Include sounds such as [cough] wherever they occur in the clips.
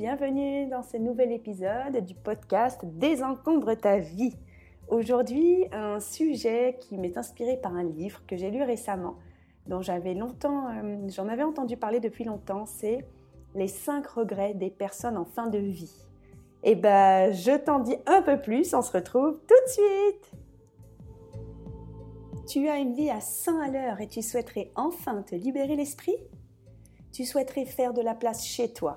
bienvenue dans ce nouvel épisode du podcast Désencombre ta vie. Aujourd'hui, un sujet qui m'est inspiré par un livre que j'ai lu récemment, dont j'avais longtemps, euh, j'en avais entendu parler depuis longtemps, c'est Les 5 regrets des personnes en fin de vie. Et eh ben, je t'en dis un peu plus, on se retrouve tout de suite. Tu as une vie à 100 à l'heure et tu souhaiterais enfin te libérer l'esprit? Tu souhaiterais faire de la place chez toi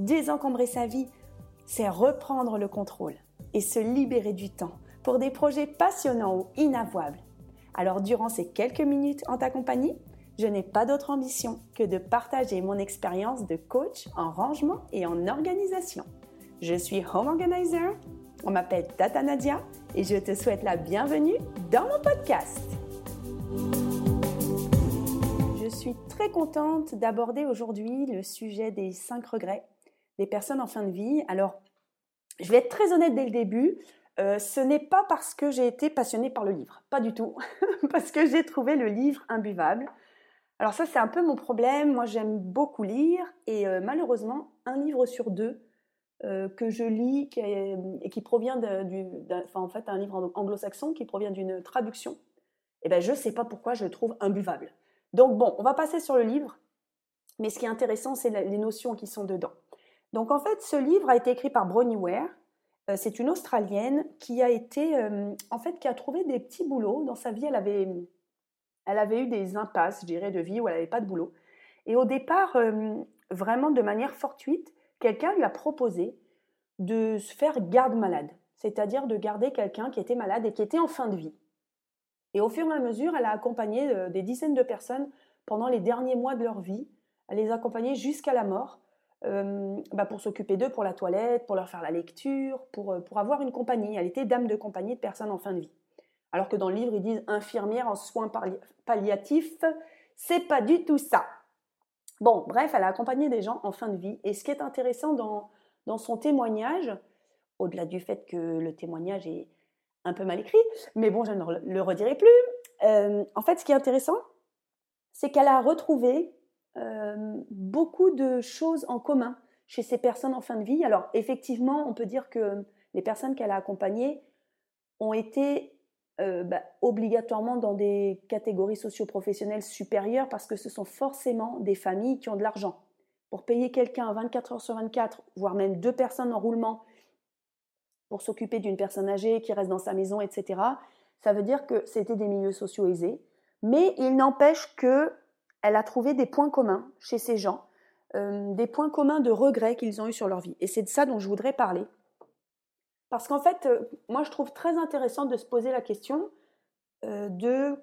Désencombrer sa vie, c'est reprendre le contrôle et se libérer du temps pour des projets passionnants ou inavouables. Alors durant ces quelques minutes en ta compagnie, je n'ai pas d'autre ambition que de partager mon expérience de coach en rangement et en organisation. Je suis Home Organizer, on m'appelle Tata Nadia et je te souhaite la bienvenue dans mon podcast. Je suis très contente d'aborder aujourd'hui le sujet des 5 regrets des personnes en fin de vie. Alors, je vais être très honnête dès le début. Euh, ce n'est pas parce que j'ai été passionnée par le livre, pas du tout, [laughs] parce que j'ai trouvé le livre imbuvable. Alors ça, c'est un peu mon problème. Moi, j'aime beaucoup lire et euh, malheureusement, un livre sur deux euh, que je lis et qui provient d'un, enfin, en un livre anglo-saxon qui provient d'une traduction, eh ben, je ne sais pas pourquoi je le trouve imbuvable. Donc bon, on va passer sur le livre, mais ce qui est intéressant, c'est les notions qui sont dedans. Donc en fait, ce livre a été écrit par Bronnie Ware. Euh, c'est une Australienne qui a été, euh, en fait, qui a trouvé des petits boulots dans sa vie. Elle avait, elle avait eu des impasses, je dirais, de vie où elle n'avait pas de boulot. Et au départ, vraiment de manière fortuite, quelqu'un lui a proposé de se faire garde malade, c'est-à-dire de garder quelqu'un qui était malade et qui était en fin de vie. Et au fur et à mesure, elle a accompagné euh, des dizaines de personnes pendant les derniers mois de leur vie. Elle les a accompagnées jusqu'à la mort euh, bah, pour s'occuper d'eux, pour la toilette, pour leur faire la lecture, pour, euh, pour avoir une compagnie. Elle était dame de compagnie de personnes en fin de vie. Alors que dans le livre, ils disent infirmière en soins palliatifs. C'est pas du tout ça. Bon, bref, elle a accompagné des gens en fin de vie. Et ce qui est intéressant dans, dans son témoignage, au-delà du fait que le témoignage est un peu mal écrit, mais bon, je ne le redirai plus. Euh, en fait, ce qui est intéressant, c'est qu'elle a retrouvé beaucoup de choses en commun chez ces personnes en fin de vie. Alors, effectivement, on peut dire que les personnes qu'elle a accompagnées ont été euh, bah, obligatoirement dans des catégories socio-professionnelles supérieures parce que ce sont forcément des familles qui ont de l'argent. Pour payer quelqu'un 24 heures sur 24, voire même deux personnes en roulement pour s'occuper d'une personne âgée qui reste dans sa maison, etc., ça veut dire que c'était des milieux sociaux aisés. Mais il n'empêche que elle a trouvé des points communs chez ces gens, euh, des points communs de regrets qu'ils ont eu sur leur vie. Et c'est de ça dont je voudrais parler. Parce qu'en fait, euh, moi, je trouve très intéressant de se poser la question euh, de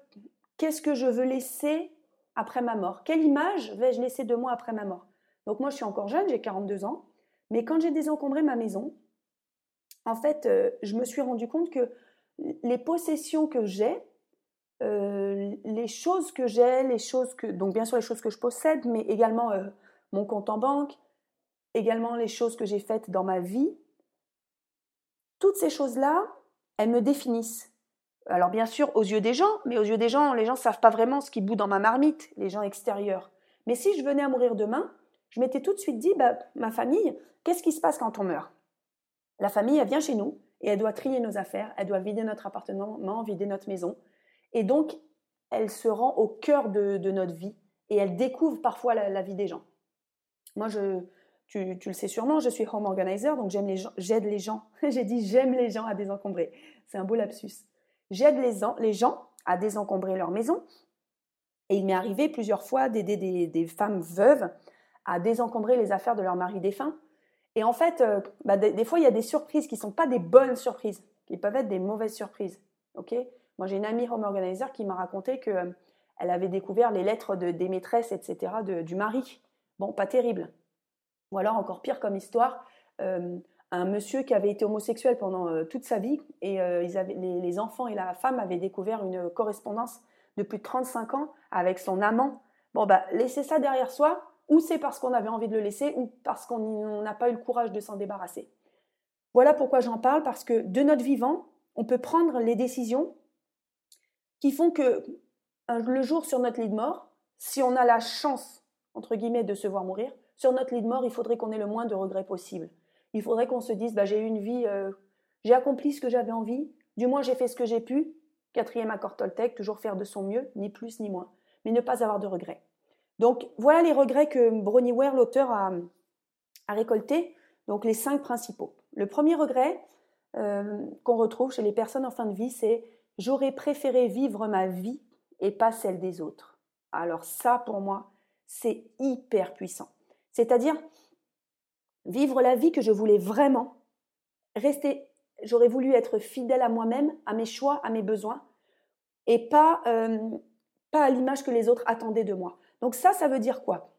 qu'est-ce que je veux laisser après ma mort? Quelle image vais-je laisser de moi après ma mort? Donc moi, je suis encore jeune, j'ai 42 ans, mais quand j'ai désencombré ma maison, en fait, je me suis rendu compte que les possessions que j'ai, les choses que j'ai, les choses que, donc bien sûr les choses que je possède, mais également mon compte en banque, également les choses que j'ai faites dans ma vie, toutes ces choses-là, elles me définissent. Alors bien sûr, aux yeux des gens, mais aux yeux des gens, les gens ne savent pas vraiment ce qui bout dans ma marmite, les gens extérieurs. Mais si je venais à mourir demain, je m'étais tout de suite dit, bah, ma famille, qu'est-ce qui se passe quand on meurt? La famille, elle vient chez nous et elle doit trier nos affaires, elle doit vider notre appartement, vider notre maison. Et donc, elle se rend au cœur de, notre vie et elle découvre parfois la vie des gens. Moi, tu, le sais sûrement, je suis home organizer, donc j'aime les gens, j'aide les gens. [laughs] J'ai dit j'aime les gens à désencombrer. C'est un beau lapsus. J'aide les, gens à désencombrer leur maison. Et il m'est arrivé plusieurs fois d'aider des, femmes veuves à désencombrer les affaires de leur mari défunt. Et en fait, euh, bah, des, fois, il y a des surprises qui ne sont pas des bonnes surprises, qui peuvent être des mauvaises surprises. Ok? Moi, j'ai une amie home organizer qui m'a raconté qu'elle euh, avait découvert les lettres de, des maîtresses, etc., du mari. Bon, pas terrible. Ou alors encore pire comme histoire, un monsieur qui avait été homosexuel pendant toute sa vie et les, enfants et la femme avaient découvert une correspondance de plus de 35 ans avec son amant. Bon, bah, laisser ça derrière soi, ou c'est parce qu'on avait envie de le laisser, ou parce qu'on n'a pas eu le courage de s'en débarrasser. Voilà pourquoi j'en parle, parce que de notre vivant, on peut prendre les décisions qui font que le jour sur notre lit de mort, si on a la chance, entre guillemets, de se voir mourir, sur notre lit de mort, il faudrait qu'on ait le moins de regrets possible. Il faudrait qu'on se dise, bah, j'ai eu une vie, euh, j'ai accompli ce que j'avais envie, du moins j'ai fait ce que j'ai pu. Quatrième accord Toltec, toujours faire de son mieux, ni plus ni moins, mais ne pas avoir de regrets. Donc voilà les regrets que Bronnie Ware, l'auteur, a, a récoltés, donc les cinq principaux. Le premier regret euh, qu'on retrouve chez les personnes en fin de vie, c'est j'aurais préféré vivre ma vie et pas celle des autres. Alors ça, pour moi, c'est hyper puissant. C'est-à-dire vivre la vie que je voulais vraiment, rester, j'aurais voulu être fidèle à moi-même, à mes choix, à mes besoins, et pas, euh, pas à l'image que les autres attendaient de moi. Donc ça, ça veut dire quoi?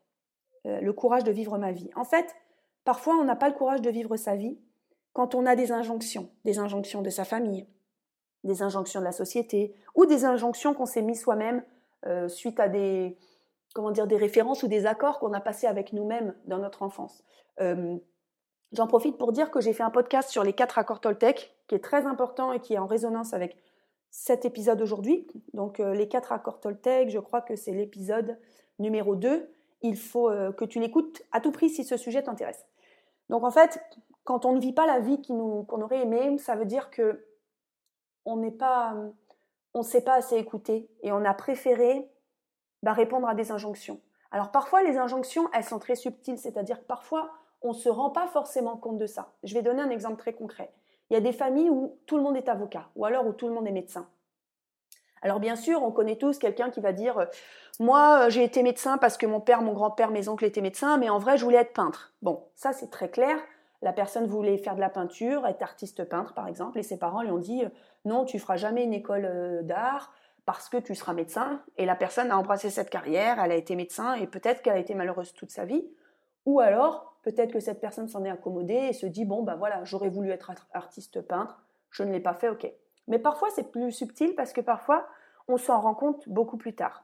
Euh, Le courage de vivre ma vie. En fait, parfois, on n'a pas le courage de vivre sa vie quand on a des injonctions, des injonctions de sa famille, des injonctions de la société, ou des injonctions qu'on s'est mis soi-même euh, suite à des, comment dire, des références ou des accords qu'on a passés avec nous-mêmes dans notre enfance. Euh, j'en profite pour dire que j'ai fait un podcast sur les quatre accords Toltec, qui est très important et qui est en résonance avec cet épisode aujourd'hui. Donc les quatre accords Toltec, je crois que c'est l'épisode numéro 2, il faut euh, que tu l'écoutes à tout prix si ce sujet t'intéresse. Donc en fait, quand on ne vit pas la vie qu'on aurait aimé, ça veut dire que on n'est pas, on ne sait pas assez écouter et on a préféré bah, répondre à des injonctions. Alors parfois les injonctions, elles sont très subtiles, c'est-à-dire que parfois on ne se rend pas forcément compte de ça. Je vais donner un exemple très concret. Il y a des familles où tout le monde est avocat, ou alors où tout le monde est médecin. Alors bien sûr, on connaît tous quelqu'un qui va dire moi euh, j'ai été médecin parce que mon père, mon grand-père, mes oncles étaient médecins, mais en vrai je voulais être peintre. Bon, ça c'est très clair. La personne voulait faire de la peinture, être artiste peintre par exemple, et ses parents lui ont dit non, tu feras jamais une école d'art parce que tu seras médecin. Et la personne a embrassé cette carrière, elle a été médecin et peut-être qu'elle a été malheureuse toute sa vie. Ou alors peut-être que cette personne s'en est accommodée et se dit bon ben voilà, j'aurais voulu être artiste peintre, je ne l'ai pas fait, ok. Mais parfois, c'est plus subtil parce que parfois, on s'en rend compte beaucoup plus tard.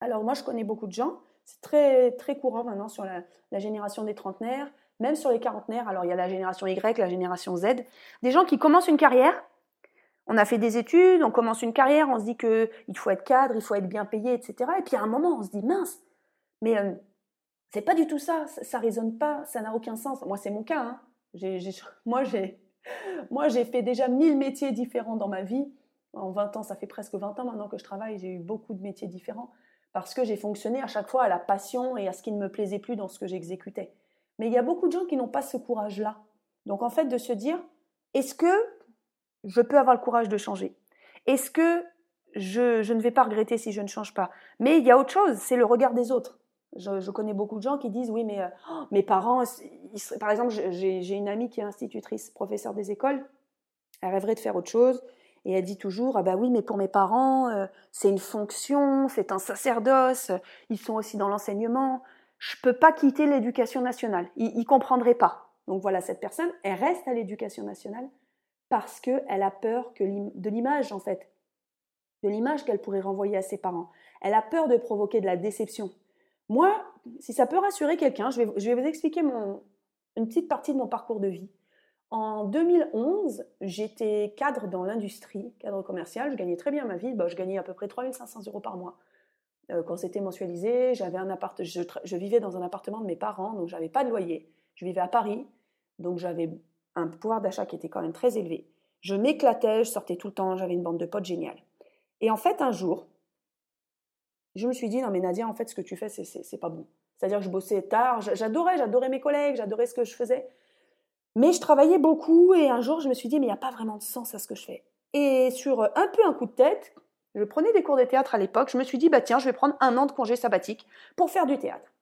Alors moi, je connais beaucoup de gens, c'est très, très courant maintenant sur la, génération des trentenaires, même sur les quarantenaires. Alors il y a la génération Y, la génération Z, des gens qui commencent une carrière. On a fait des études, on commence une carrière, on se dit qu'il faut être cadre, il faut être bien payé, etc. Et puis à un moment, on se dit mince, mais euh, c'est pas du tout ça, ça, ne résonne pas, ça n'a aucun sens. Moi, c'est mon cas. Hein. [laughs] moi, j'ai moi, j'ai fait déjà mille métiers différents dans ma vie. En 20 ans, ça fait presque 20 ans maintenant que je travaille, j'ai eu beaucoup de métiers différents parce que j'ai fonctionné à chaque fois à la passion et à ce qui ne me plaisait plus dans ce que j'exécutais. Mais il y a beaucoup de gens qui n'ont pas ce courage-là. Donc en fait, de se dire, est-ce que je peux avoir le courage de changer Est-ce que je, ne vais pas regretter si je ne change pas? Mais il y a autre chose, c'est le regard des autres. Je, connais beaucoup de gens qui disent oui, mais euh, oh, mes parents, par exemple, j'ai une amie qui est institutrice, professeure des écoles, elle rêverait de faire autre chose. Et elle dit toujours, ah bah oui, mais pour mes parents, euh, c'est une fonction, c'est un sacerdoce, ils sont aussi dans l'enseignement. Je peux pas quitter l'éducation nationale. Ils, ne comprendraient pas. Donc voilà, cette personne, elle reste à l'éducation nationale parce qu'elle a peur que de l'image, en fait, de l'image qu'elle pourrait renvoyer à ses parents. Elle a peur de provoquer de la déception. Moi, si ça peut rassurer quelqu'un, je vais, vous expliquer une petite partie de mon parcours de vie. En 2011, j'étais cadre dans l'industrie, cadre commercial. Je gagnais très bien ma vie. Bah, je gagnais à peu près 3500 euros par mois. Euh, quand c'était mensualisé, j'avais un appart, je, vivais dans un appartement de mes parents, donc j'avais pas de loyer. Je vivais à Paris, donc j'avais un pouvoir d'achat qui était quand même très élevé. Je m'éclatais, je sortais tout le temps, j'avais une bande de potes géniale. Et en fait, un jour, je me suis dit, non mais Nadia, en fait, ce que tu fais, c'est pas bon. C'est-à-dire que je bossais tard, j'adorais, j'adorais mes collègues, j'adorais ce que je faisais. Mais je travaillais beaucoup et un jour, je me suis dit, mais il n'y a pas vraiment de sens à ce que je fais. Et sur un peu un coup de tête, je prenais des cours de théâtre à l'époque, je me suis dit, bah tiens, je vais prendre un an de congé sabbatique pour faire du théâtre.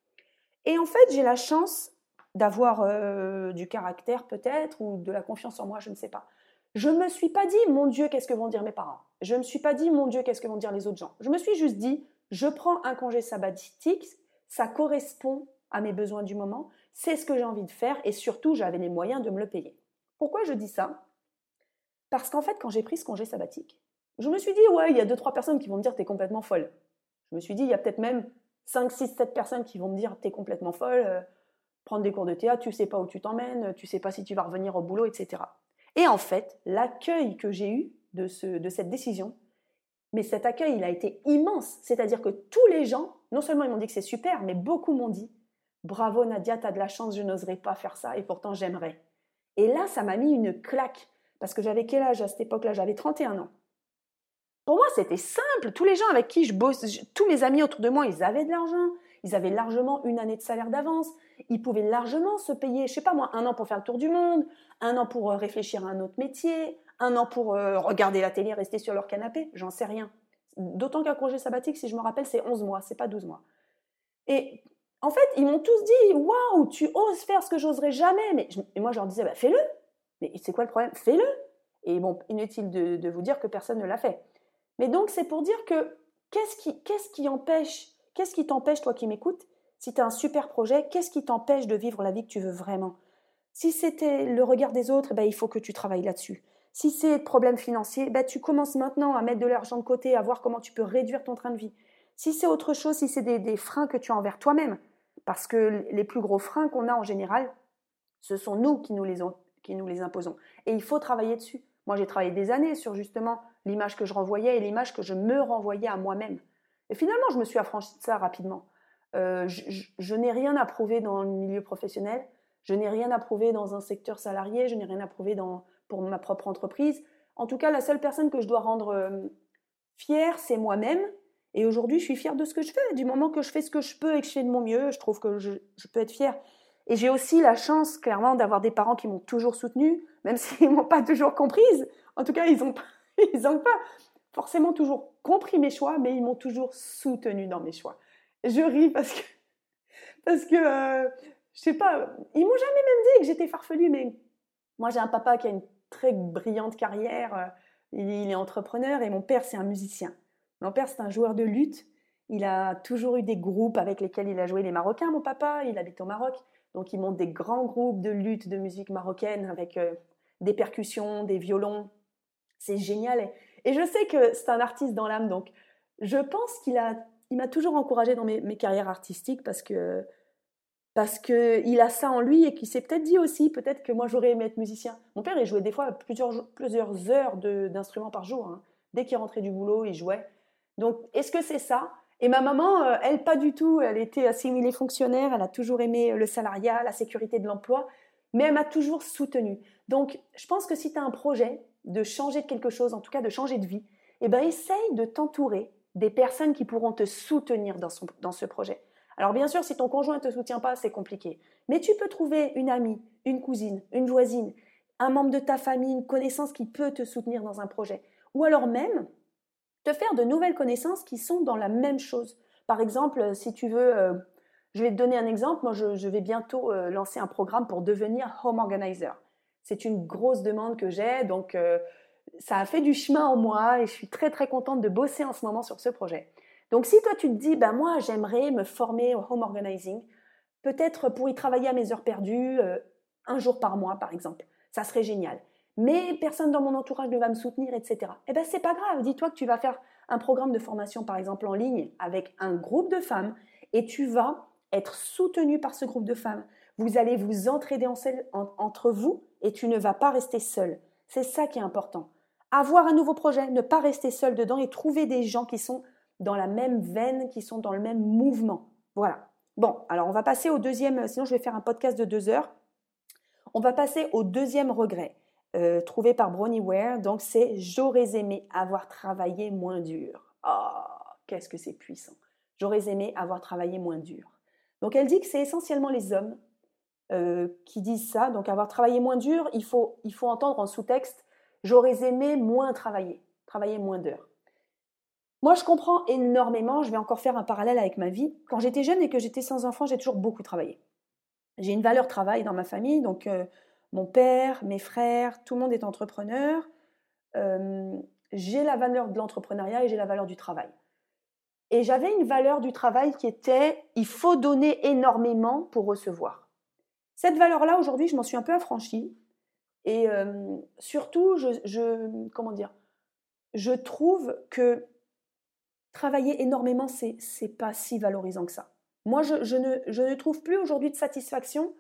Et en fait, j'ai la chance d'avoir euh, du caractère peut-être ou de la confiance en moi, je ne sais pas. Je ne me suis pas dit, mon Dieu, qu'est-ce que vont dire mes parents Je ne me suis pas dit, mon Dieu, qu'est-ce que vont dire les autres gens Je me suis juste dit, je prends un congé sabbatique, ça correspond à mes besoins du moment, c'est ce que j'ai envie de faire et surtout j'avais les moyens de me le payer. Pourquoi je dis ça? Parce qu'en fait, quand j'ai pris ce congé sabbatique, je me suis dit, ouais, il y a deux, trois personnes qui vont me dire, t'es complètement folle. Je me suis dit, il y a peut-être même 5, 6, 7 personnes qui vont me dire, t'es complètement folle, euh, prendre des cours de théâtre, tu sais pas où tu t'emmènes, tu sais pas si tu vas revenir au boulot, etc. Et en fait, l'accueil que j'ai eu de, ce, de cette décision, mais cet accueil, il a été immense. C'est-à-dire que tous les gens, non seulement ils m'ont dit que c'est super, mais beaucoup m'ont dit, bravo Nadia, t'as de la chance, je n'oserais pas faire ça, et pourtant j'aimerais. Et là, ça m'a mis une claque, parce que j'avais quel âge à cette époque-là? J'avais 31 ans. Pour moi, c'était simple. Tous les gens avec qui je bosse, tous mes amis autour de moi, ils avaient de l'argent. Ils avaient largement une année de salaire d'avance. Ils pouvaient largement se payer, je sais pas moi, un an pour faire le tour du monde, un an pour euh, réfléchir à un autre métier, un an pour euh, regarder la télé, rester sur leur canapé. J'en sais rien. D'autant qu'un congé sabbatique, si je me rappelle, c'est 11 mois, c'est pas 12 mois. Et en fait, ils m'ont tous dit Waouh, tu oses faire ce que j'oserais jamais. Mais et moi, je leur disais bah, Fais-le. Mais c'est quoi le problème? Fais-le. Et bon, inutile de vous dire que personne ne l'a fait. Mais donc, c'est pour dire que qu'est-ce qui, qu'est-ce qui empêche, qu'est-ce qui t'empêche, toi qui m'écoutes, si tu as un super projet, qu'est-ce qui t'empêche de vivre la vie que tu veux vraiment? Si c'était le regard des autres, eh ben, il faut que tu travailles là-dessus. Si c'est problème financier, ben, tu commences maintenant à mettre de l'argent de côté, à voir comment tu peux réduire ton train de vie. Si c'est autre chose, si c'est des, freins que tu as envers toi-même, parce que les plus gros freins qu'on a en général, ce sont nous qui nous les imposons. Et il faut travailler dessus. Moi, j'ai travaillé des années sur justement l'image que je renvoyais et l'image que je me renvoyais à moi-même. Et finalement, je me suis affranchie de ça rapidement. Euh, je, n'ai rien à prouver dans le milieu professionnel, je n'ai rien à prouver dans un secteur salarié, je n'ai rien à prouver pour ma propre entreprise. En tout cas, la seule personne que je dois rendre euh, fière, c'est moi-même. Et aujourd'hui, je suis fière de ce que je fais. Du moment que je fais ce que je peux et que je fais de mon mieux, je trouve que je, peux être fière. Et j'ai aussi la chance, clairement, d'avoir des parents qui m'ont toujours soutenue, même [laughs] s'ils ne m'ont pas toujours comprise. En tout cas, ils n'ont [laughs] ils pas forcément toujours compris mes choix, mais ils m'ont toujours soutenue dans mes choix. Je ris parce que, [laughs] parce que euh, je sais pas, ils m'ont jamais même dit que j'étais farfelue, mais moi j'ai un papa qui a une très brillante carrière, euh, il est entrepreneur et mon père c'est un musicien. Mon père c'est un joueur de lutte, il a toujours eu des groupes avec lesquels il a joué les Marocains, mon papa, il habite au Maroc, donc il monte des grands groupes de lutte de musique marocaine avec euh, des percussions, des violons, c'est génial. Je sais que c'est un artiste dans l'âme, donc je pense qu'il a, il m'a toujours encouragé dans mes, carrières artistiques parce que parce que il a ça en lui et qu'il s'est peut-être dit aussi, peut-être que moi j'aurais aimé être musicien. Mon père, il jouait des fois plusieurs, plusieurs heures d'instruments par jour. Hein. Dès qu'il rentrait du boulot, il jouait. Donc, est-ce que c'est ça? Et ma maman, euh, elle, pas du tout. Elle était assimilée fonctionnaire. Elle a toujours aimé le salariat, la sécurité de l'emploi. Mais elle m'a toujours soutenue. Donc, je pense que si tu as un projet, de changer de quelque chose, en tout cas de changer de vie, eh ben, essaye de t'entourer des personnes qui pourront te soutenir dans, dans ce projet. Alors bien sûr, si ton conjoint ne te soutient pas, c'est compliqué. Mais tu peux trouver une amie, une cousine, une voisine, un membre de ta famille, une connaissance qui peut te soutenir dans un projet. Ou alors même te faire de nouvelles connaissances qui sont dans la même chose. Par exemple, si tu veux, euh, je vais te donner un exemple, moi je, vais bientôt euh, lancer un programme pour devenir home organizer. C'est une grosse demande que j'ai, donc euh, ça a fait du chemin en moi et je suis très très contente de bosser en ce moment sur ce projet. Donc si toi tu te dis, bah moi j'aimerais me former au home organizing, peut-être pour y travailler à mes heures perdues, euh, un jour par mois par exemple, ça serait génial. Mais personne dans mon entourage ne va me soutenir, etc. Eh ben c'est pas grave, dis-toi que tu vas faire un programme de formation par exemple en ligne avec un groupe de femmes et tu vas être soutenu par ce groupe de femmes. Vous allez vous entraider entre vous et tu ne vas pas rester seul. C'est ça qui est important. Avoir un nouveau projet, ne pas rester seul dedans et trouver des gens qui sont dans la même veine, qui sont dans le même mouvement. Voilà. Bon, alors on va passer au deuxième, sinon je vais faire un podcast de deux heures. On va passer au deuxième regret, euh, trouvé par Bronnie Ware. Donc c'est j'aurais aimé avoir travaillé moins dur. Oh, qu'est-ce que c'est puissant. J'aurais aimé avoir travaillé moins dur. Donc elle dit que c'est essentiellement les hommes euh, qui disent ça. Donc avoir travaillé moins dur, il faut, il faut entendre en sous-texte j'aurais aimé moins travailler, travailler moins d'heures. Moi, je comprends énormément, je vais encore faire un parallèle avec ma vie. Quand j'étais jeune et que j'étais sans enfant, j'ai toujours beaucoup travaillé. J'ai une valeur travail dans ma famille, donc euh, mon père, mes frères, tout le monde est entrepreneur. Euh, j'ai la valeur de l'entrepreneuriat et j'ai la valeur du travail. Et j'avais une valeur du travail qui était il faut donner énormément pour recevoir. Cette valeur-là, aujourd'hui, je m'en suis un peu affranchie. Et euh, surtout, je, comment dire, je trouve que travailler énormément, c'est n'est pas si valorisant que ça. Moi, je, ne, trouve plus aujourd'hui de satisfaction,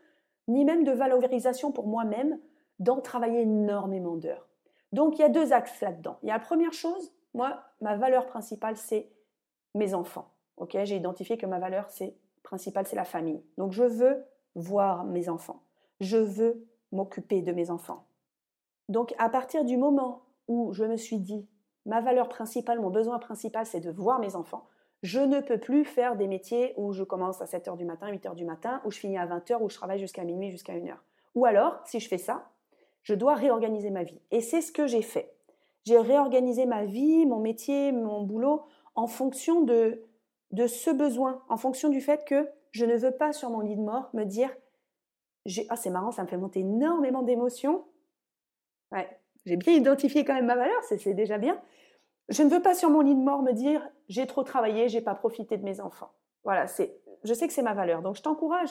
ni même de valorisation pour moi-même, dans travailler énormément d'heures. Donc, il y a deux axes là-dedans. Il y a la première chose, moi, ma valeur principale, c'est mes enfants. Ok, J'ai identifié que ma valeur c'est, principale, c'est la famille. Donc, je veux voir mes enfants. Je veux m'occuper de mes enfants. Donc, à partir du moment où je me suis dit, ma valeur principale, mon besoin principal, c'est de voir mes enfants, je ne peux plus faire des métiers où je commence à 7h du matin, 8h du matin, où je finis à 20h, où je travaille jusqu'à minuit, jusqu'à 1h. Ou alors, si je fais ça, je dois réorganiser ma vie. Et c'est ce que j'ai fait. J'ai réorganisé ma vie, mon métier, mon boulot en fonction de, de ce besoin, en fonction du fait que je ne veux pas sur mon lit de mort me dire ah c'est marrant, ça me fait monter énormément d'émotions. Ouais, j'ai bien identifié quand même ma valeur, c'est déjà bien. Je ne veux pas sur mon lit de mort me dire j'ai trop travaillé, j'ai pas profité de mes enfants. Voilà, c'est, je sais que c'est ma valeur. Donc je t'encourage.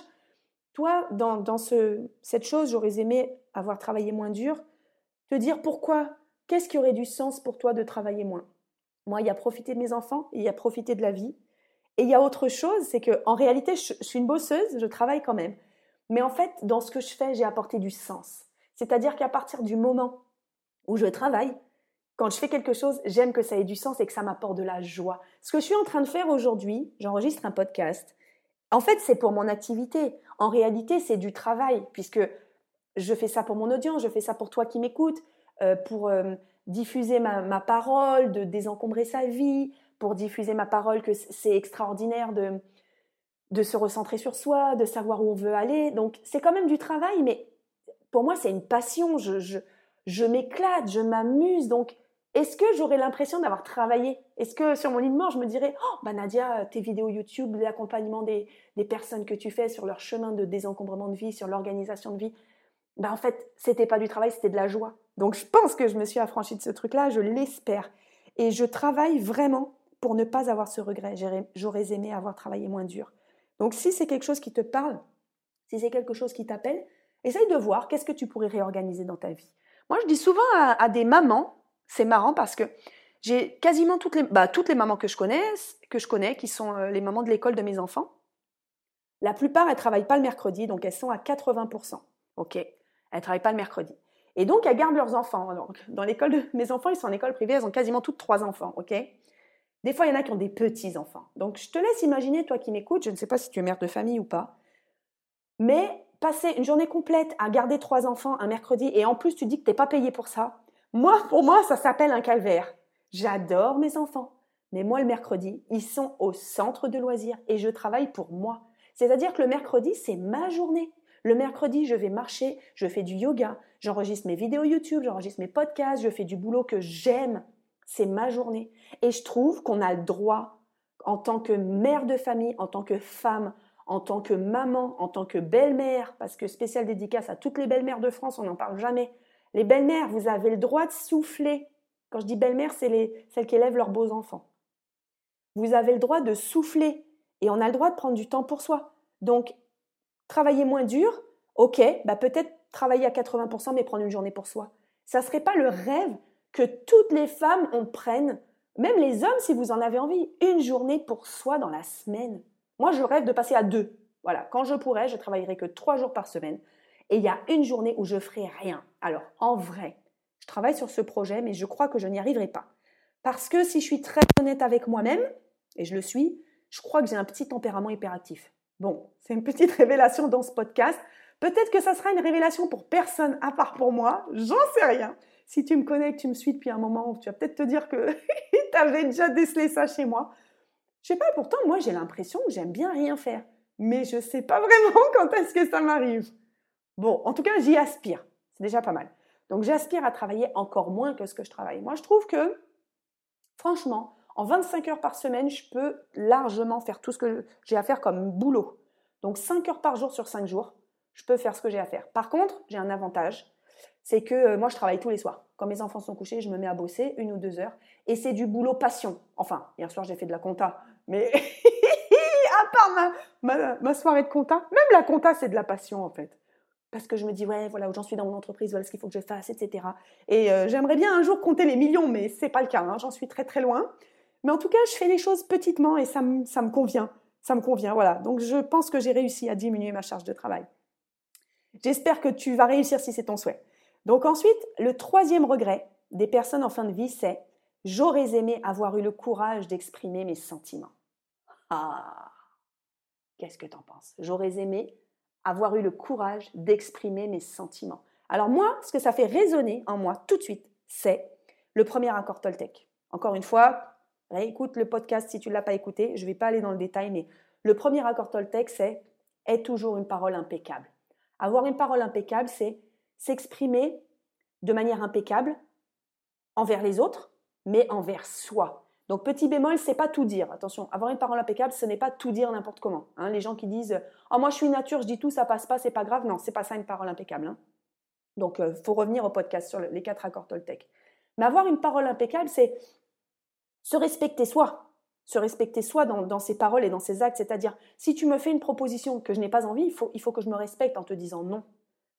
Toi, dans, dans ce, cette chose, j'aurais aimé avoir travaillé moins dur, te dire pourquoi, qu'est-ce qui aurait du sens pour toi de travailler moins? Moi, il y a profiter de mes enfants, il y a profiter de la vie. Et il y a autre chose, c'est que en réalité, je, suis une bosseuse, je travaille quand même. Mais en fait, dans ce que je fais, j'ai apporté du sens. C'est-à-dire qu'à partir du moment où je travaille, quand je fais quelque chose, j'aime que ça ait du sens et que ça m'apporte de la joie. Ce que je suis en train de faire aujourd'hui, j'enregistre un podcast. En fait, c'est pour mon activité. En réalité, c'est du travail, puisque je fais ça pour mon audience, je fais ça pour toi qui m'écoutes, euh, pour euh, diffuser ma, parole, de désencombrer sa vie, pour diffuser ma parole que c'est extraordinaire de, de se recentrer sur soi, de savoir où on veut aller. Donc, c'est quand même du travail, mais pour moi, c'est une passion. Je, je, je m'éclate, je m'amuse. Donc, est-ce que j'aurais l'impression d'avoir travaillé? Est-ce que sur mon lit de mort, je me dirais Oh, bah Nadia, tes vidéos YouTube, l'accompagnement des, des, personnes que tu fais sur leur chemin de désencombrement de vie, sur l'organisation de vie, bah en fait, c'était pas du travail, c'était de la joie. Donc je pense que je me suis affranchie de ce truc-là, je l'espère. Et je travaille vraiment pour ne pas avoir ce regret. J'aurais aimé avoir travaillé moins dur. Donc si c'est quelque chose qui te parle, si c'est quelque chose qui t'appelle, essaye de voir qu'est-ce que tu pourrais réorganiser dans ta vie. Moi, je dis souvent à des mamans, c'est marrant parce que j'ai quasiment toutes les, bah, toutes les mamans que je connais, que je connais, qui sont euh, les mamans de l'école de mes enfants. La plupart, elles travaillent pas le mercredi, donc elles sont à 80%. Ok, elles travaillent pas le mercredi. Et donc, elles gardent leurs enfants. Donc, dans l'école de mes enfants, ils sont en école privée, elles ont quasiment toutes trois enfants. Ok? Des fois, il y en a qui ont des petits enfants. Donc, je te laisse imaginer, toi qui m'écoutes, je ne sais pas si tu es mère de famille ou pas, mais passer une journée complète à garder trois enfants un mercredi et en plus tu dis que tu n'es pas payé pour ça, moi, pour moi, ça s'appelle un calvaire. J'adore mes enfants. Mais moi, le mercredi, ils sont au centre de loisirs et je travaille pour moi. C'est-à-dire que le mercredi, c'est ma journée. Le mercredi, je vais marcher, je fais du yoga, j'enregistre mes vidéos YouTube, j'enregistre mes podcasts, je fais du boulot que j'aime. C'est ma journée. Et je trouve qu'on a le droit, en tant que mère de famille, en tant que femme, en tant que maman, en tant que belle-mère, parce que spécial dédicace à toutes les belles-mères de France, on n'en parle jamais, les belles-mères, vous avez le droit de souffler. Quand je dis belles-mères, c'est les, celles qui élèvent leurs beaux enfants. Vous avez le droit de souffler et on a le droit de prendre du temps pour soi. Donc, travailler moins dur, ok, bah peut-être travailler à 80% mais prendre une journée pour soi. Ça ne serait pas le rêve que toutes les femmes en prennent, même les hommes si vous en avez envie, une journée pour soi dans la semaine. Moi, je rêve de passer à deux. Voilà, quand je pourrais, je travaillerai que trois jours par semaine et il y a une journée où je ferai rien. Alors, en vrai, je travaille sur ce projet, mais je crois que je n'y arriverai pas. Parce que si je suis très honnête avec moi-même, et je le suis, je crois que j'ai un petit tempérament hyperactif. Bon, c'est une petite [laughs] révélation dans ce podcast. Peut-être que ça sera une révélation pour personne à part pour moi, j'en sais rien. Si tu me connais, que tu me suis depuis un moment, tu vas peut-être te dire que [laughs] tu avais déjà décelé ça chez moi. Je sais pas, pourtant, moi j'ai l'impression que j'aime bien rien faire. Mais je ne sais pas [laughs] vraiment quand est-ce que ça m'arrive. Bon, en tout cas, j'y aspire. C'est déjà pas mal. Donc, j'aspire à travailler encore moins que ce que je travaille. Moi, je trouve que, franchement, en 25 heures par semaine, je peux largement faire tout ce que j'ai à faire comme boulot. Donc, 5 heures par jour sur 5 jours, je peux faire ce que j'ai à faire. Par contre, j'ai un avantage, c'est que euh, moi, je travaille tous les soirs. Quand mes enfants sont couchés, je me mets à bosser une ou deux heures. Et c'est du boulot passion. Enfin, hier soir, j'ai fait de la compta. Mais [laughs] à part ma, soirée de compta, même la compta, c'est de la passion, en fait. parce que je me dis, ouais, voilà où j'en suis dans mon entreprise, voilà ce qu'il faut que je fasse, etc. Et euh, j'aimerais bien un jour compter les millions, mais c'est pas le cas, hein, j'en suis très très loin. Mais en tout cas, je fais les choses petitement et ça, ça me convient. Ça me convient, voilà. Donc je pense que j'ai réussi à diminuer ma charge de travail. J'espère que tu vas réussir si c'est ton souhait. Donc ensuite, le troisième regret des personnes en fin de vie, c'est j'aurais aimé avoir eu le courage d'exprimer mes sentiments. Ah, qu'est-ce que tu en penses? J'aurais aimé avoir eu le courage d'exprimer mes sentiments. Alors moi, ce que ça fait résonner en moi tout de suite, c'est le premier accord Toltec. Encore une fois, écoute le podcast si tu ne l'as pas écouté, je ne vais pas aller dans le détail, mais le premier accord Toltec, c'est est toujours une parole impeccable. Avoir une parole impeccable, c'est s'exprimer de manière impeccable envers les autres, mais envers soi. Donc petit bémol, c'est pas tout dire. Attention, avoir une parole impeccable, ce n'est pas tout dire n'importe comment. Hein. les gens qui disent "Oh moi je suis nature, je dis tout, ça passe pas, c'est pas grave." Non, c'est pas ça une parole impeccable. Hein. Donc il euh, faut revenir au podcast sur les quatre accords Toltec. Mais avoir une parole impeccable, c'est se respecter soi, se respecter soi dans, ses paroles et dans ses actes. C'est-à-dire, si tu me fais une proposition que je n'ai pas envie, il faut, il faut que je me respecte en te disant non.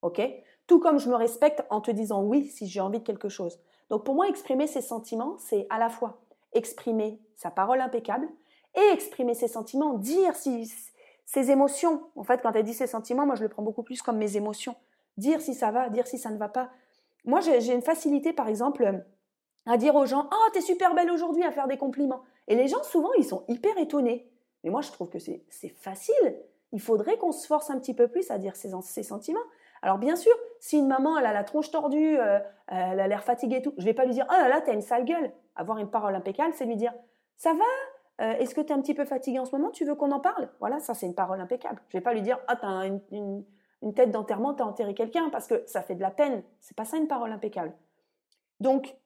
OK? Tout comme je me respecte en te disant oui si j'ai envie de quelque chose. Donc pour moi, exprimer ses sentiments, c'est à la fois exprimer sa parole impeccable et exprimer ses sentiments, dire si, ses émotions. En fait, quand elle dit ses sentiments, moi je le prends beaucoup plus comme mes émotions. Dire si ça va, dire si ça ne va pas. Moi, j'ai une facilité, par exemple, à dire aux gens Oh, t'es super belle aujourd'hui, à faire des compliments. Et les gens, souvent, ils sont hyper étonnés. Mais moi, je trouve que c'est facile. Il faudrait qu'on se force un petit peu plus à dire ses, sentiments. Alors, bien sûr, si une maman, elle a la tronche tordue, euh, elle a l'air fatiguée et tout, je vais pas lui dire Oh là là, t'as une sale gueule. Avoir une parole impeccable, c'est lui dire Ça va? Euh, Est-ce que tu es un petit peu fatiguée en ce moment? Tu veux qu'on en parle? Voilà, ça, c'est une parole impeccable. Je vais pas lui dire Ah, t'as une, une, une tête d'enterrement, t'as enterré quelqu'un, parce que ça fait de la peine. C'est pas ça une parole impeccable. Donc,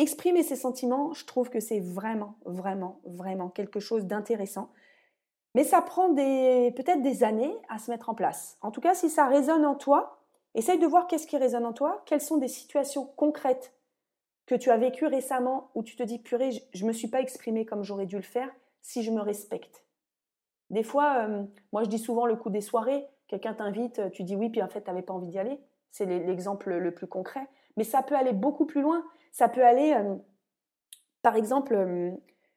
exprimer ses sentiments, je trouve que c'est vraiment, vraiment, vraiment quelque chose d'intéressant. Mais ça prend peut-être des années à se mettre en place. En tout cas, si ça résonne en toi, essaye de voir qu'est-ce qui résonne en toi, quelles sont des situations concrètes que tu as vécues récemment où tu te dis, purée, je ne me suis pas exprimée comme j'aurais dû le faire si je me respecte. Des fois, euh, moi je dis souvent le coup des soirées, quelqu'un t'invite, tu dis oui, puis en fait, tu n'avais pas envie d'y aller. C'est l'exemple le plus concret. Mais ça peut aller beaucoup plus loin. Ça peut aller, par exemple,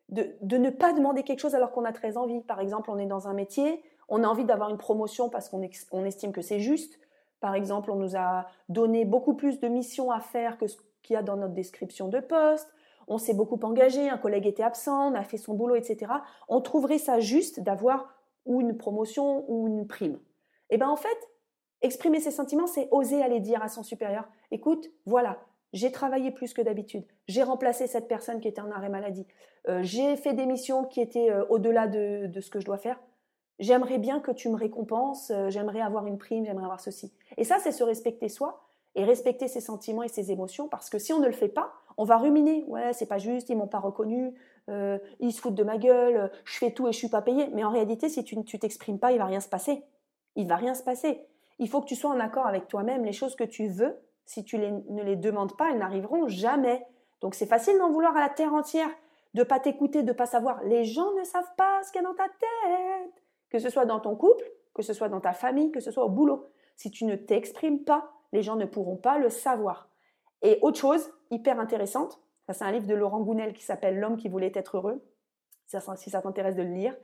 de, ne pas demander quelque chose alors qu'on a très envie. Par exemple, on est dans un métier, on a envie d'avoir une promotion parce qu'on on estime que c'est juste. Par exemple, on nous a donné beaucoup plus de missions à faire que ce qu'il y a dans notre description de poste. On s'est beaucoup engagé, un collègue était absent, on a fait son boulot, etc. On trouverait ça juste d'avoir ou une promotion ou une prime. Et eh bien en fait, exprimer ses sentiments, c'est oser aller dire à son supérieur, écoute, voilà, j'ai travaillé plus que d'habitude, j'ai remplacé cette personne qui était en arrêt maladie, euh, j'ai fait des missions qui étaient euh, au-delà de, ce que je dois faire. J'aimerais bien que tu me récompenses, euh, j'aimerais avoir une prime, j'aimerais avoir ceci. Et ça, c'est se respecter soi et respecter ses sentiments et ses émotions, parce que si on ne le fait pas, on va ruminer. Ouais, c'est pas juste, ils m'ont pas reconnu, ils se foutent de ma gueule, je fais tout et je suis pas payé. Mais en réalité, si tu ne t'exprimes pas, il va rien se passer. Il va rien se passer. Il faut que tu sois en accord avec toi-même. Les choses que tu veux, si tu ne les demandes pas, elles n'arriveront jamais. Donc c'est facile d'en vouloir à la terre entière, de pas t'écouter, de pas savoir. Les gens ne savent pas ce qu'il y a dans ta tête. Que ce soit dans ton couple, que ce soit dans ta famille, que ce soit au boulot. Si tu ne t'exprimes pas, les gens ne pourront pas le savoir. Et autre chose, hyper intéressante, ça c'est un livre de Laurent Gounel qui s'appelle L'homme qui voulait être heureux, si ça t'intéresse de le lire.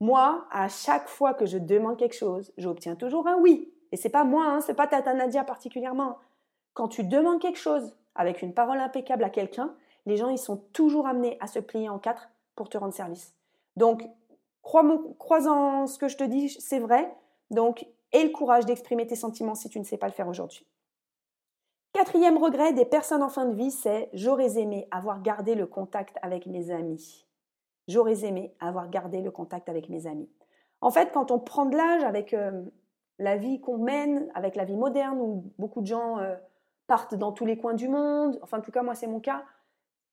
Moi, à chaque fois que je demande quelque chose, j'obtiens toujours un oui. Et c'est pas moi, hein, c'est pas Tata Nadia particulièrement. Quand tu demandes quelque chose avec une parole impeccable à quelqu'un, les gens ils sont toujours amenés à se plier en quatre pour te rendre service. Donc, crois, en ce que je te dis, c'est vrai. Donc, aie le courage d'exprimer tes sentiments si tu ne sais pas le faire aujourd'hui. Quatrième regret des personnes en fin de vie, c'est j'aurais aimé avoir gardé le contact avec mes amis. J'aurais aimé avoir gardé le contact avec mes amis. En fait, quand on prend de l'âge avec euh, la vie qu'on mène, avec la vie moderne où beaucoup de gens euh, partent dans tous les coins du monde, enfin en tout cas moi c'est mon cas,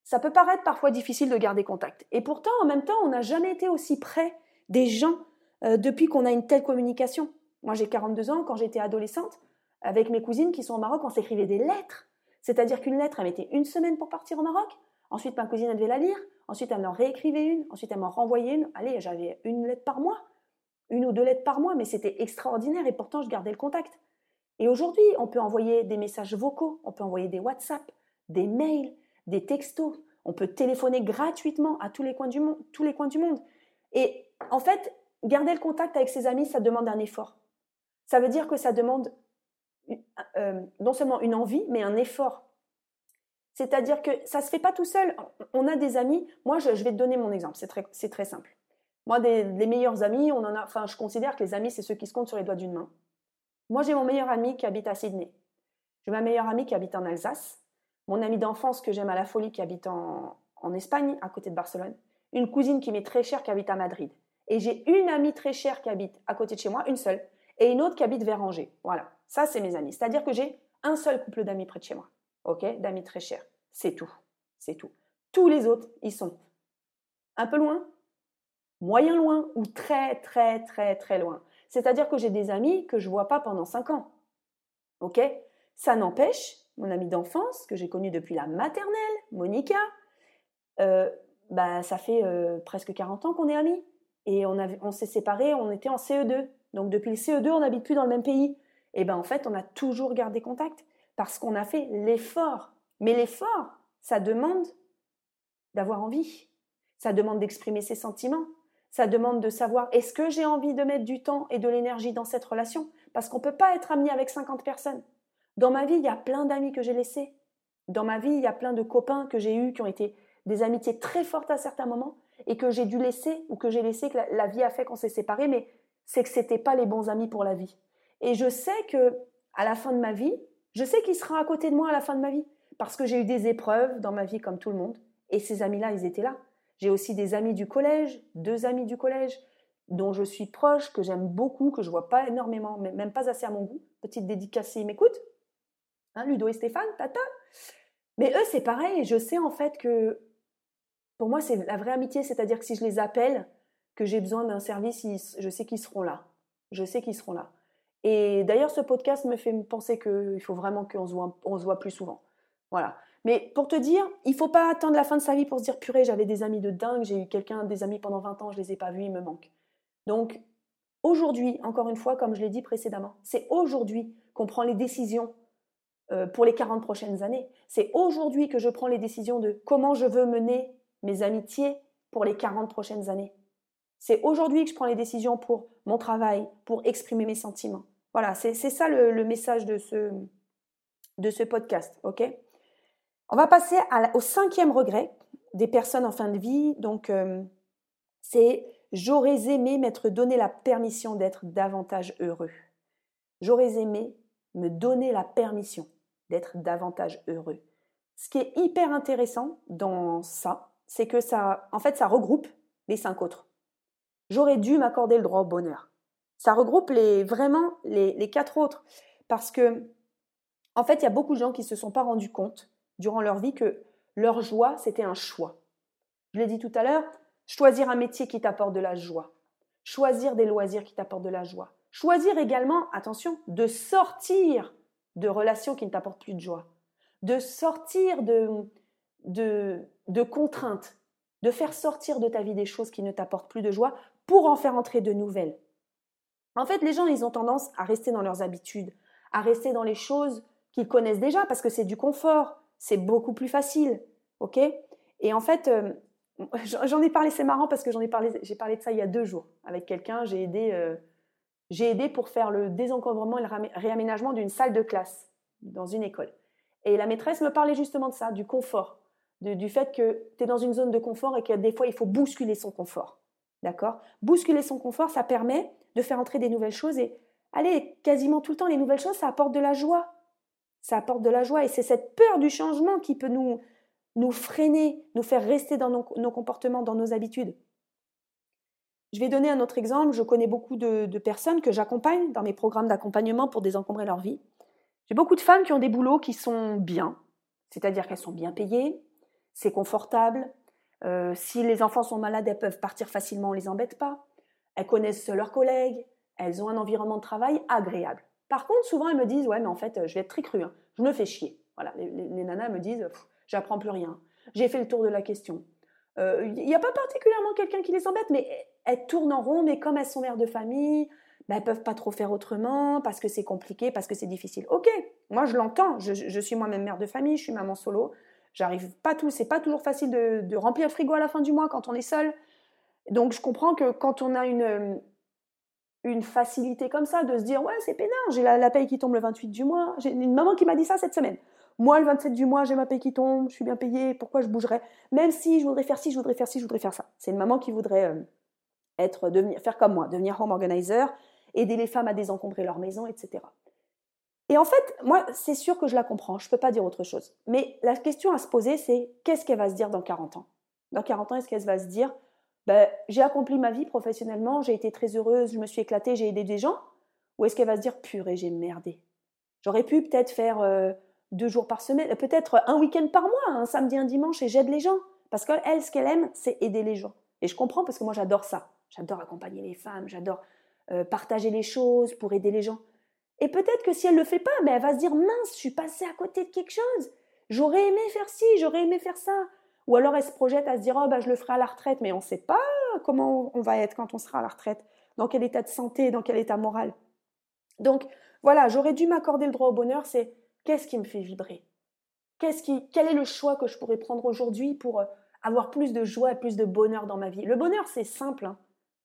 ça peut paraître parfois difficile de garder contact. Et pourtant, en même temps, on n'a jamais été aussi près des gens euh, depuis qu'on a une telle communication. Moi j'ai 42 ans, quand j'étais adolescente, avec mes cousines qui sont au Maroc, on s'écrivait des lettres. C'est-à-dire qu'une lettre, elle mettait une semaine pour partir au Maroc. Ensuite, ma cousine, elle devait la lire. Ensuite, elle m'en réécrivait une. Ensuite, elle m'en renvoyait une. Allez, j'avais une lettre par mois une ou deux lettres par mois, mais c'était extraordinaire et pourtant je gardais le contact. Et aujourd'hui, on peut envoyer des messages vocaux, on peut envoyer des WhatsApp, des mails, des textos, on peut téléphoner gratuitement à tous les coins du monde. Et en fait, garder le contact avec ses amis, ça demande un effort. Ça veut dire que ça demande euh, non seulement une envie, mais un effort. C'est-à-dire que ça ne se fait pas tout seul. On a des amis. Moi, je, vais te donner mon exemple. C'est très, très, simple. Moi, des, les meilleurs amis, on en a. Enfin, je considère que les amis, c'est ceux qui se comptent sur les doigts d'une main. Moi, j'ai mon meilleur ami qui habite à Sydney. J'ai ma meilleure amie qui habite en Alsace. Mon ami d'enfance que j'aime à la folie qui habite en, Espagne, à côté de Barcelone. Une cousine qui m'est très chère qui habite à Madrid. Et j'ai une amie très chère qui habite à côté de chez moi, une seule, et une autre qui habite vers Angers. Voilà, ça c'est mes amis. C'est-à-dire que j'ai un seul couple d'amis près de chez moi, ok, d'amis très chers. C'est tout, c'est tout. Tous les autres, ils sont un peu loin, moyen loin ou très très très très loin. C'est-à-dire que j'ai des amis que je vois pas pendant cinq ans, ok? Ça n'empêche, mon amie d'enfance que j'ai connue depuis la maternelle, Monica, euh, bah, ça fait euh, presque 40 ans qu'on est amis. Et on, on s'est séparés, on était en CE2. Donc depuis le CE2, on n'habite plus dans le même pays. Et ben en fait, on a toujours gardé contact parce qu'on a fait l'effort. Mais l'effort, ça demande d'avoir envie. Ça demande d'exprimer ses sentiments. Ça demande de savoir est-ce que j'ai envie de mettre du temps et de l'énergie dans cette relation? Parce qu'on ne peut pas être ami avec 50 personnes. Dans ma vie, il y a plein d'amis que j'ai laissés. Dans ma vie, il y a plein de copains que j'ai eus qui ont été des amitiés très fortes à certains moments et que j'ai dû laisser ou que j'ai laissé, que la, vie a fait qu'on s'est séparés, mais c'est que c'était pas les bons amis pour la vie. Et je sais que à la fin de ma vie, je sais qu'il sera à côté de moi à la fin de ma vie parce que j'ai eu des épreuves dans ma vie comme tout le monde et ces amis-là, ils étaient là. J'ai aussi des amis du collège, deux amis du collège dont je suis proche, que j'aime beaucoup, que je vois pas énormément, même pas assez à mon goût. Petite dédicace s'ils m'écoutent. Hein, Ludo et Stéphane, tata. Mais eux, c'est pareil. Je sais en fait que pour moi, c'est la vraie amitié, c'est-à-dire que si je les appelle, que j'ai besoin d'un service, je sais qu'ils seront là. Je sais qu'ils seront là. Et d'ailleurs, ce podcast me fait penser qu'il faut vraiment qu'on se voit plus souvent. Voilà. Mais pour te dire, il faut pas attendre la fin de sa vie pour se dire purée, j'avais des amis de dingue, j'ai eu quelqu'un, des amis pendant 20 ans, je les ai pas vus, ils me manquent. Donc, aujourd'hui, encore une fois, comme je l'ai dit précédemment, c'est aujourd'hui qu'on prend les décisions euh, pour les 40 prochaines années. C'est aujourd'hui que je prends les décisions de comment je veux mener mes amitiés pour les 40 prochaines années. C'est aujourd'hui que je prends les décisions pour mon travail, pour exprimer mes sentiments. Voilà, c'est ça le, message de ce, de ce podcast, ok? On va passer au cinquième regret des personnes en fin de vie. Donc, euh, c'est j'aurais aimé m'être donné la permission d'être davantage heureux. J'aurais aimé me donner la permission d'être davantage heureux. Ce qui est hyper intéressant dans ça, c'est que ça, en fait, ça regroupe les cinq autres. J'aurais dû m'accorder le droit au bonheur. Ça regroupe les, vraiment les, quatre autres. Parce que, en fait, il y a beaucoup de gens qui ne se sont pas rendus compte durant leur vie que leur joie, c'était un choix. Je l'ai dit tout à l'heure, choisir un métier qui t'apporte de la joie. Choisir des loisirs qui t'apportent de la joie. Choisir également, attention, de sortir de relations qui ne t'apportent plus de joie. De sortir de, de, contraintes, de faire sortir de ta vie des choses qui ne t'apportent plus de joie pour en faire entrer de nouvelles. En fait, les gens, ils ont tendance à rester dans leurs habitudes, à rester dans les choses qu'ils connaissent déjà parce que c'est du confort, c'est beaucoup plus facile, ok? Et en fait, euh, [laughs] j'en ai parlé, c'est marrant parce que j'en ai parlé, j'ai parlé de ça il y a deux jours avec quelqu'un. J'ai aidé, euh, j'ai aidé pour faire le désencombrement et le réaménagement d'une salle de classe dans une école. Et la maîtresse me parlait justement de ça, du confort du fait que tu es dans une zone de confort et que des fois, il faut bousculer son confort. D'accord? Bousculer son confort, ça permet de faire entrer des nouvelles choses et, allez, quasiment tout le temps, les nouvelles choses, ça apporte de la joie. Ça apporte de la joie et c'est cette peur du changement qui peut nous, freiner, nous faire rester dans nos, comportements, dans nos habitudes. Je vais donner un autre exemple. Je connais beaucoup de, de personnes que j'accompagne dans mes programmes d'accompagnement pour désencombrer leur vie. J'ai beaucoup de femmes qui ont des boulots qui sont bien, c'est-à-dire qu'elles sont bien payées, c'est confortable. Euh, si les enfants sont malades, elles peuvent partir facilement, on ne les embête pas. Elles connaissent leurs collègues, elles ont un environnement de travail agréable. Par contre, souvent, elles me disent, ouais, mais en fait, je vais être très cru, hein. je me fais chier. Voilà, les, nanas me disent, j'apprends plus rien. J'ai fait le tour de la question. Il euh, n'y a pas particulièrement quelqu'un qui les embête, mais elles tournent en rond, mais comme elles sont mères de famille, ben, elles peuvent pas trop faire autrement parce que c'est compliqué, parce que c'est difficile. Ok, moi je l'entends. Je, suis moi-même mère de famille, je suis maman solo. J'arrive pas tout, c'est pas toujours facile de, de, remplir le frigo à la fin du mois quand on est seul. Donc je comprends que quand on a une, une facilité comme ça de se dire ouais c'est pénard, j'ai la, paye qui tombe le 28 du mois. J'ai une maman qui m'a dit ça cette semaine. Moi le 27 du mois j'ai ma paye qui tombe, je suis bien payée, pourquoi je bougerais? Même si je voudrais faire ci, je voudrais faire ci, je voudrais faire ça. C'est une maman qui voudrait euh, être devenir faire comme moi, devenir home organizer, aider les femmes à désencombrer leur maison, etc. Et en fait, moi, c'est sûr que je la comprends, je ne peux pas dire autre chose. Mais la question à se poser, c'est qu'est-ce qu'elle va se dire dans 40 ans? Dans 40 ans, est-ce qu'elle va se dire ben, j'ai accompli ma vie professionnellement, j'ai été très heureuse, je me suis éclatée, j'ai aidé des gens Ou est-ce qu'elle va se dire, purée, j'ai merdé J'aurais pu peut-être faire euh, deux jours par semaine, peut-être un week-end par mois, un samedi, un dimanche, et j'aide les gens. Parce qu'elle, ce qu'elle aime, c'est aider les gens. Et je comprends parce que moi, j'adore ça. J'adore accompagner les femmes, j'adore euh, partager les choses pour aider les gens. Et peut-être que si elle ne le fait pas, mais elle va se dire, mince, je suis passée à côté de quelque chose. J'aurais aimé faire ci, j'aurais aimé faire ça. Ou alors elle se projette à se dire oh, bah, je le ferai à la retraite, mais on ne sait pas comment on va être quand on sera à la retraite, dans quel état de santé, dans quel état moral. Donc voilà, j'aurais dû m'accorder le droit au bonheur, c'est qu'est-ce qui me fait vibrer? Qu'est-ce qui, Quel est le choix que je pourrais prendre aujourd'hui pour euh, avoir plus de joie et plus de bonheur dans ma vie? Le bonheur, c'est simple. Hein.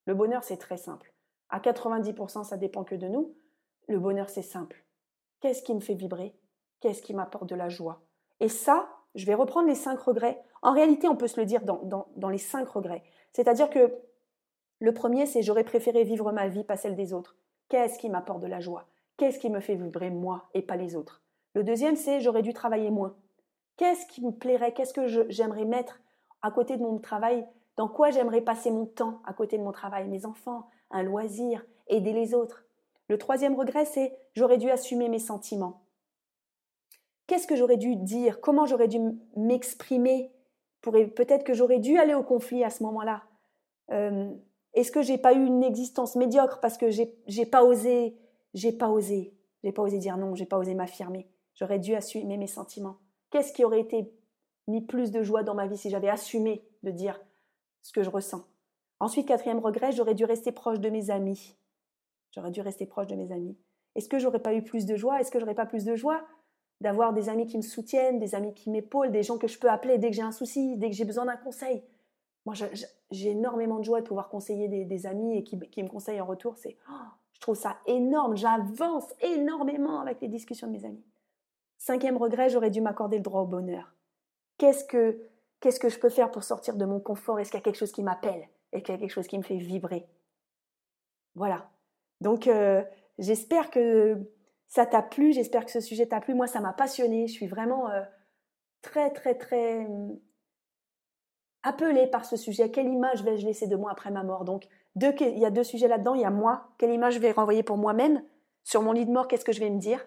Le bonheur, c'est très simple. À 90%, ça dépend que de nous. Le bonheur, c'est simple. Qu'est-ce qui me fait vibrer? Qu'est-ce qui m'apporte de la joie? Et ça, je vais reprendre les cinq regrets. En réalité, on peut se le dire dans, les cinq regrets. C'est-à-dire que le premier, c'est j'aurais préféré vivre ma vie, pas celle des autres. Qu'est-ce qui m'apporte de la joie? Qu'est-ce qui me fait vibrer moi et pas les autres? Le deuxième, c'est j'aurais dû travailler moins. Qu'est-ce qui me plairait? Qu'est-ce que j'aimerais mettre à côté de mon travail? Dans quoi j'aimerais passer mon temps à côté de mon travail? Mes enfants, un loisir, aider les autres. Le troisième regret, c'est j'aurais dû assumer mes sentiments qu'est-ce que j'aurais dû dire, comment j'aurais dû m'exprimer. Peut-être que j'aurais dû aller au conflit à ce moment-là. Euh, est-ce que j'ai pas eu une existence médiocre parce que j'ai pas osé, j'ai pas osé, j'ai pas osé dire non, j'ai pas osé m'affirmer. J'aurais dû assumer mes sentiments. Qu'est-ce qui aurait été mis plus de joie dans ma vie si j'avais assumé de dire ce que je ressens? Ensuite, quatrième regret, j'aurais dû rester proche de mes amis. J'aurais dû rester proche de mes amis. Est-ce que j'aurais pas eu plus de joie? Est-ce que j'aurais pas plus de joie? D'avoir des amis qui me soutiennent, des amis qui m'épaulent, des gens que je peux appeler dès que j'ai un souci, dès que j'ai besoin d'un conseil. Moi, j'ai énormément de joie de pouvoir conseiller des, amis et qui, me conseillent en retour. C'est, oh, je trouve ça énorme. J'avance énormément avec les discussions de mes amis. Cinquième regret, j'aurais dû m'accorder le droit au bonheur. Qu'est-ce que, qu'est-ce que je peux faire pour sortir de mon confort? Est-ce qu'il y a quelque chose qui m'appelle? Est-ce qu'il y a quelque chose qui me fait vibrer? Voilà. Donc, euh, j'espère que ça t'a plu, j'espère que ce sujet t'a plu. Moi, ça m'a passionné. Je suis vraiment euh, très, très, très hum, appelée par ce sujet. Quelle image vais-je laisser de moi après ma mort? Donc, il y a deux sujets là-dedans. Il y a moi. Quelle image je vais renvoyer pour moi-même? Sur mon lit de mort, qu'est-ce que je vais me dire?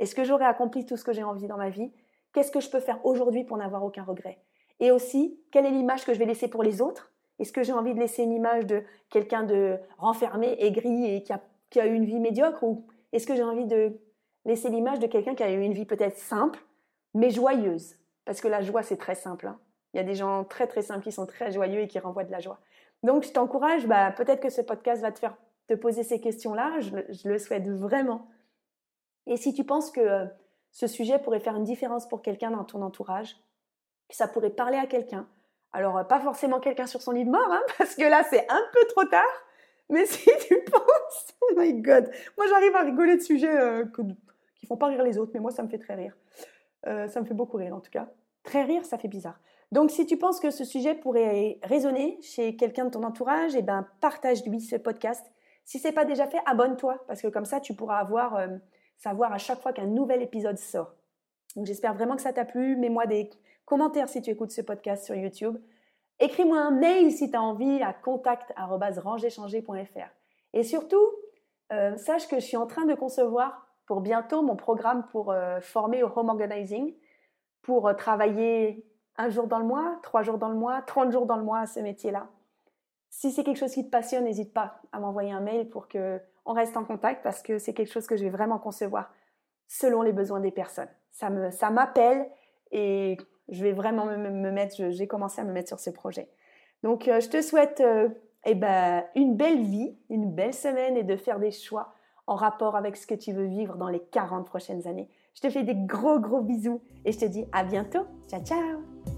Est-ce que j'aurai accompli tout ce que j'ai envie dans ma vie? Qu'est-ce que je peux faire aujourd'hui pour n'avoir aucun regret? Et aussi, quelle est l'image que je vais laisser pour les autres? Est-ce que j'ai envie de laisser une image de quelqu'un de renfermé, aigri et qui a, qui a eu une vie médiocre? Ou est-ce que j'ai envie de laisser l'image de quelqu'un qui a eu une vie peut-être simple, mais joyeuse. Parce que la joie, c'est très simple. Hein. Il y a des gens très très simples qui sont très joyeux et qui renvoient de la joie. Donc je t'encourage, bah, peut-être que ce podcast va te faire te poser ces questions-là, je, le souhaite vraiment. Et si tu penses que euh, ce sujet pourrait faire une différence pour quelqu'un dans ton entourage, que ça pourrait parler à quelqu'un, alors euh, pas forcément quelqu'un sur son lit de mort, hein, [laughs] parce que là c'est un peu trop tard, mais [laughs] si tu penses, oh my god, moi j'arrive à rigoler de sujets euh, qui font pas rire les autres, mais moi ça me fait très rire. Euh, ça me fait beaucoup rire en tout cas. Très rire, ça fait bizarre. Donc si tu penses que ce sujet pourrait résonner chez quelqu'un de ton entourage, eh ben partage-lui ce podcast. Si c'est pas déjà fait, abonne-toi parce que comme ça tu pourras avoir euh, savoir à chaque fois qu'un nouvel épisode sort. Donc j'espère vraiment que ça t'a plu. Mets-moi des commentaires si tu écoutes ce podcast sur YouTube. Écris-moi un mail si tu as envie à contact@rangerchanger.fr. Et surtout, euh, sache que je suis en train de concevoir pour bientôt mon programme pour euh, former au home organizing, pour euh, travailler un jour dans le mois, trois jours dans le mois, 30 jours dans le mois à ce métier-là. Si c'est quelque chose qui te passionne, n'hésite pas à m'envoyer un mail pour que on reste en contact parce que c'est quelque chose que je vais vraiment concevoir selon les besoins des personnes. Ça me, ça m'appelle et je vais vraiment me, mettre, j'ai commencé à me mettre sur ce projet. Donc, euh, je te souhaite eh ben, une belle vie, une belle semaine et de faire des choix en rapport avec ce que tu veux vivre dans les 40 prochaines années. Je te fais des gros gros bisous et je te dis à bientôt. Ciao ciao